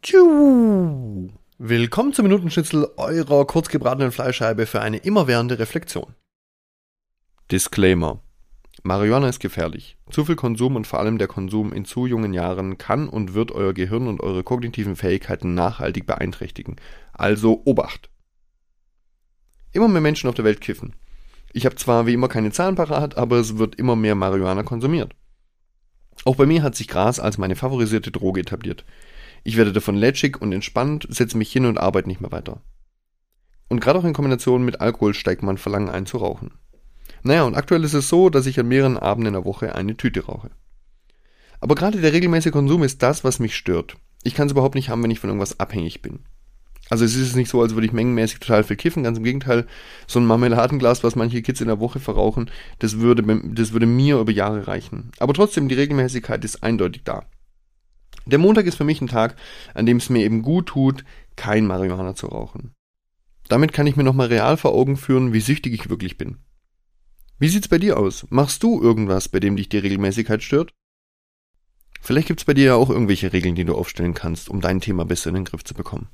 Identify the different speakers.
Speaker 1: Tschu. Willkommen zum Minutenschnitzel eurer kurzgebratenen Fleischscheibe für eine immerwährende Reflexion. Disclaimer. Marihuana ist gefährlich. Zu viel Konsum und vor allem der Konsum in zu jungen Jahren kann und wird euer Gehirn und eure kognitiven Fähigkeiten nachhaltig beeinträchtigen. Also Obacht. Immer mehr Menschen auf der Welt kiffen. Ich habe zwar wie immer keine Zahlen parat, aber es wird immer mehr Marihuana konsumiert. Auch bei mir hat sich Gras als meine favorisierte Droge etabliert. Ich werde davon lätschig und entspannt, setze mich hin und arbeite nicht mehr weiter. Und gerade auch in Kombination mit Alkohol steigt mein Verlangen ein zu rauchen. Naja, und aktuell ist es so, dass ich an mehreren Abenden in der Woche eine Tüte rauche. Aber gerade der regelmäßige Konsum ist das, was mich stört. Ich kann es überhaupt nicht haben, wenn ich von irgendwas abhängig bin. Also es ist nicht so, als würde ich mengenmäßig total viel kiffen, ganz im Gegenteil, so ein Marmeladenglas, was manche Kids in der Woche verrauchen, das würde, das würde mir über Jahre reichen. Aber trotzdem, die Regelmäßigkeit ist eindeutig da. Der Montag ist für mich ein Tag, an dem es mir eben gut tut, kein Marihuana zu rauchen. Damit kann ich mir nochmal real vor Augen führen, wie süchtig ich wirklich bin. Wie sieht's bei dir aus? Machst du irgendwas, bei dem dich die Regelmäßigkeit stört? Vielleicht gibt's bei dir ja auch irgendwelche Regeln, die du aufstellen kannst, um dein Thema besser in den Griff zu bekommen.